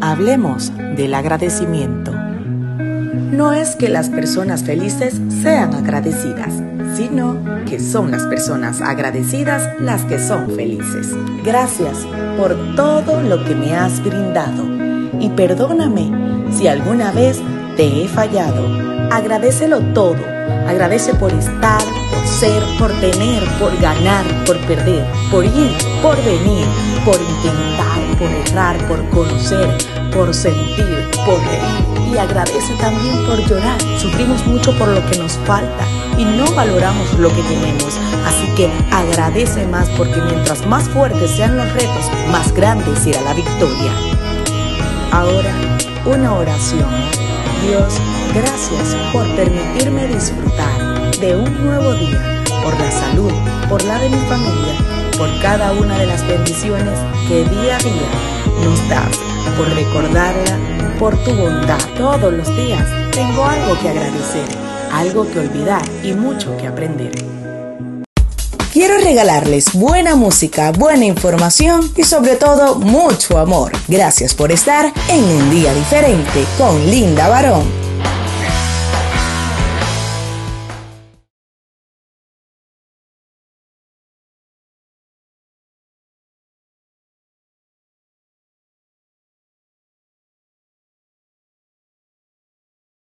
Hablemos del agradecimiento. No es que las personas felices sean agradecidas, sino que son las personas agradecidas las que son felices. Gracias por todo lo que me has brindado y perdóname si alguna vez te he fallado. Agradecelo todo. Agradece por estar, por ser, por tener, por ganar, por perder, por ir, por venir, por intentar, por errar, por conocer, por sentir, por reír. Y agradece también por llorar. Sufrimos mucho por lo que nos falta y no valoramos lo que tenemos. Así que agradece más porque mientras más fuertes sean los retos, más grande será la victoria. Ahora, una oración. Dios, gracias por permitirme disfrutar de un nuevo día, por la salud, por la de mi familia, por cada una de las bendiciones que día a día nos das, por recordarla, por tu bondad. Todos los días tengo algo que agradecer, algo que olvidar y mucho que aprender. Quiero regalarles buena música, buena información y sobre todo mucho amor. Gracias por estar en un día diferente con Linda Barón.